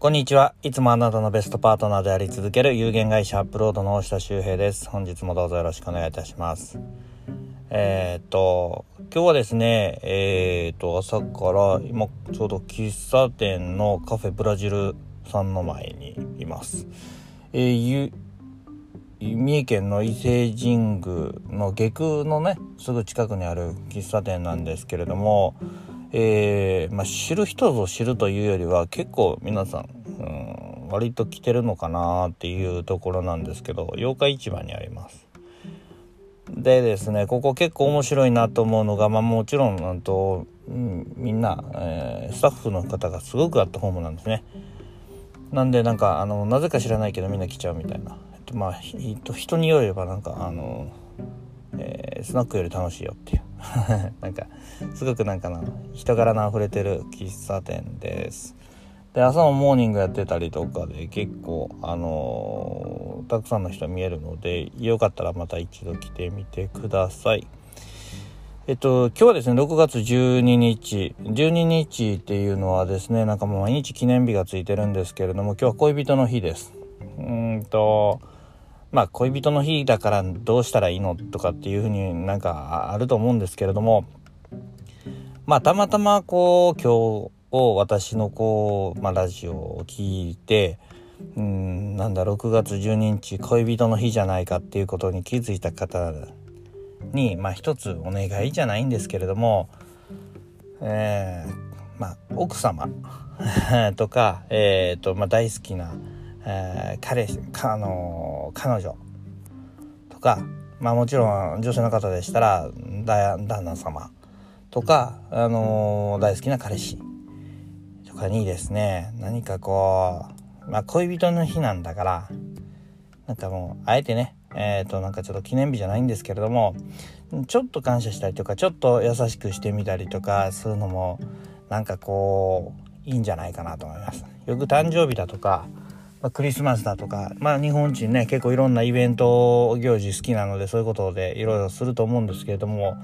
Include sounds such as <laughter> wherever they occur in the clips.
こんにちは。いつもあなたのベストパートナーであり続ける有限会社アップロードの大下修平です。本日もどうぞよろしくお願いいたします。えー、っと、今日はですね、えー、っと、朝から今ちょうど喫茶店のカフェブラジルさんの前にいます。えー、三重県の伊勢神宮の下空のね、すぐ近くにある喫茶店なんですけれども、えー、まあ、知る人ぞ知るというよりは結構皆さん、うん、割と来てるのかなっていうところなんですけど八日市場にあります。でですねここ結構面白いなと思うのが、まあ、もちろんなんと、うん、みんな、えー、スタッフの方がすごくアットホームなんですね。なんでなんかあのなぜか知らないけどみんな来ちゃうみたいな、えっと、まあ人によればなんかあの、えー、スナックより楽しいよっていう。<laughs> なんかすごくなんかな人柄の溢れてる喫茶店です。で朝のモーニングやってたりとかで結構あのー、たくさんの人見えるのでよかったらまた一度来てみてください。えっと今日はですね6月12日。12日っていうのはですねなんかもう毎日記念日がついてるんですけれども今日は恋人の日です。うんとまあ恋人の日だからどうしたらいいのとかっていうふうになんかあると思うんですけれどもまあたまたまこう今日を私のこう、まあ、ラジオを聞いてうんなんだ6月12日恋人の日じゃないかっていうことに気づいた方にまあ一つお願いじゃないんですけれどもえー、まあ奥様 <laughs> とかえっ、ー、とまあ大好きなえー、彼氏、あのー、彼女とか、まあもちろん女性の方でしたら旦那様とか、あの、大好きな彼氏とかにですね何かこう、まあ、恋人の日なんだからなんかもうあえてねえっ、ー、となんかちょっと記念日じゃないんですけれどもちょっと感謝したりとかちょっと優しくしてみたりとかするのもなんかこういいんじゃないかなと思います。よく誕生日だとかまあ、クリスマスだとか、まあ、日本人ね結構いろんなイベント行事好きなのでそういうことでいろいろすると思うんですけれども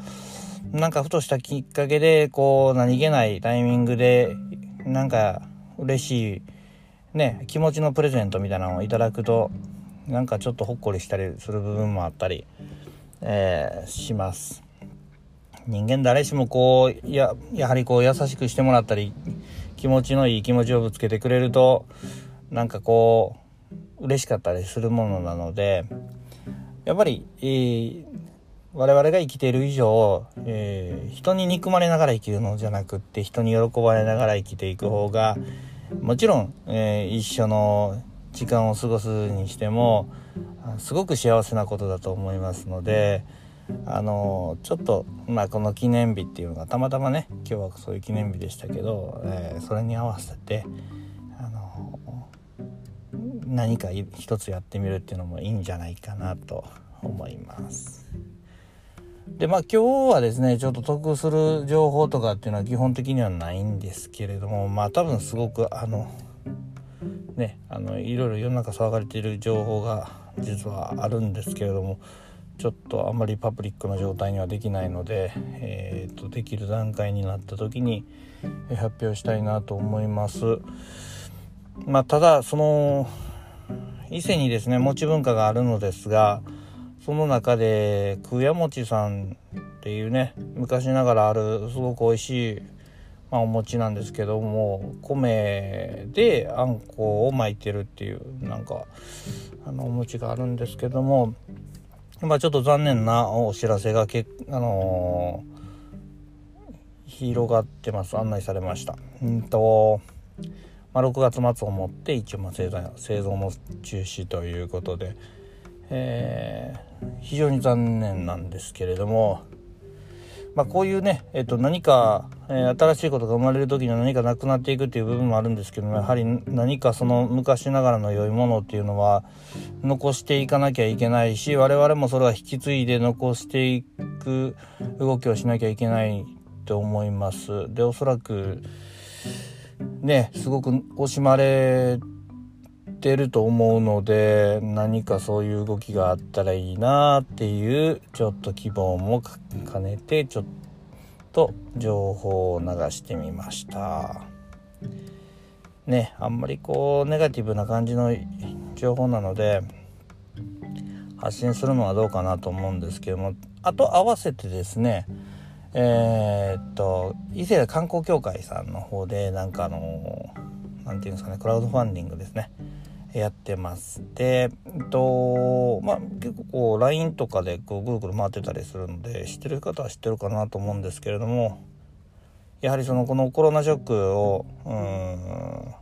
なんかふとしたきっかけでこう何気ないタイミングでなんか嬉しいね気持ちのプレゼントみたいなのをいただくとなんかちょっとほっこりしたりする部分もあったり、えー、します。人間誰しもこうややはりこう優しくしてもらったり気持ちのいい気持ちをぶつけてくれるとなんかこう嬉しかったりするものなのでやっぱり、えー、我々が生きている以上、えー、人に憎まれながら生きるのじゃなくって人に喜ばれながら生きていく方がもちろん、えー、一緒の時間を過ごすにしてもすごく幸せなことだと思いますのであのちょっと、まあ、この記念日っていうのがたまたまね今日はそういう記念日でしたけど、えー、それに合わせてあの何か一つやってみるっていうのもいいんじゃないかなと思います。でまあ今日はですねちょっと得する情報とかっていうのは基本的にはないんですけれどもまあ多分すごくあのねあのいろいろ世の中騒がれている情報が実はあるんですけれどもちょっとあんまりパブリックな状態にはできないので、えーと、とできる段階になった時に発表したいなと思います。まあ、ただその伊勢にですね餅文化があるのですがその中で空屋餅さんっていうね昔ながらあるすごく美味しい、まあ、お餅なんですけども米であんこを巻いてるっていうなんかあのお餅があるんですけどもまあちょっと残念なお知らせがけあのー、広がってます案内されました。うんとまあ、6月末をもって一応ま製造製造の中止ということで、えー、非常に残念なんですけれども、まあ、こういうね、えー、と何か、えー、新しいことが生まれる時に何かなくなっていくっていう部分もあるんですけどもやはり何かその昔ながらの良いものっていうのは残していかなきゃいけないし我々もそれは引き継いで残していく動きをしなきゃいけないと思います。でおそらくねすごく惜しまれてると思うので何かそういう動きがあったらいいなっていうちょっと希望も兼ねてちょっと情報を流してみました。ねあんまりこうネガティブな感じの情報なので発信するのはどうかなと思うんですけどもあと合わせてですねえー、っと以前観光協会さんの方でなんかあの何て言うんですかねクラウドファンディングですね。やってますでえっとまあ結構こう LINE とかでこうぐるぐる回ってたりするので知ってる方は知ってるかなと思うんですけれどもやはりそのこのコロナショックをうん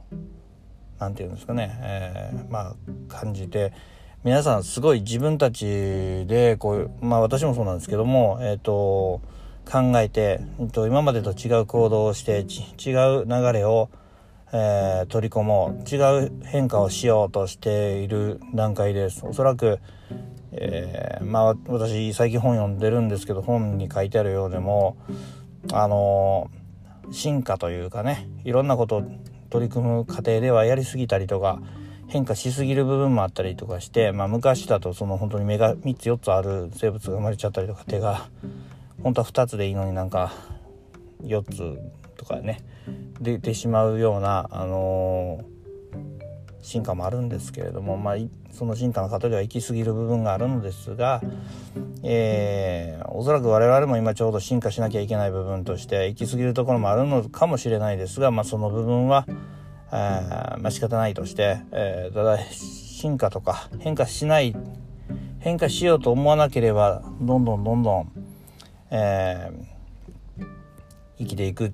何て言うんですかね、えー、まあ感じて皆さんすごい自分たちでこうまあ私もそうなんですけどもえっ、と考えて、えー、と今までと違う行動をして違う流れを、えー、取り込もう。違う変化をしようとしている段階です。おそらく、えー、まあ私最近本読んでるんですけど本に書いてあるようでもあの進化というかねいろんなことを取り組む過程ではやりすぎたりとか変化しすぎる部分もあったりとかして、まあ、昔だとその本当に目が3つ4つある生物が生まれちゃったりとか手が本当は2つでいいのになんか4つとかね出てしまうような、あのー、進化もあるんですけれども、まあ、その進化の過程では行き過ぎる部分があるのですが、えー、おそらく我々も今ちょうど進化しなきゃいけない部分として行き過ぎるところもあるのかもしれないですが、まあ、その部分はあまあ仕方ないとして、えー、ただ進化とか変化しない変化しようと思わなければどんどんどんどん、えー、生きていく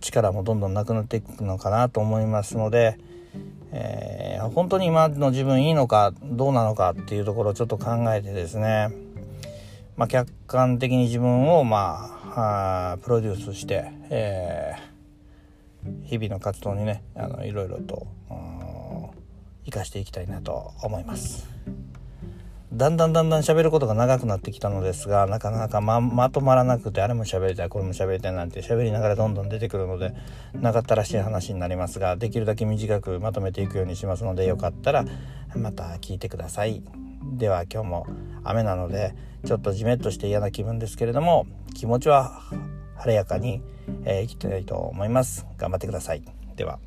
力もどんどんなくなっていくのかなと思いますので、えー、本当に今の自分いいのかどうなのかっていうところをちょっと考えてですね、まあ、客観的に自分をまああプロデュースして、えー日々の活動にねあのいろいろと生かしていきたいなと思います。だんだんだんだん喋ることが長くなってきたのですがなかなかままとまらなくてあれも喋りたいこれも喋りたいなんて喋りながらどんどん出てくるので長ったらしい話になりますができるだけ短くまとめていくようにしますのでよかったらまた聞いてくださいでは今日も雨なのでちょっとじめっとして嫌な気分ですけれども気持ちは晴れやかに、えー、生きていたいと思います。頑張ってください。では。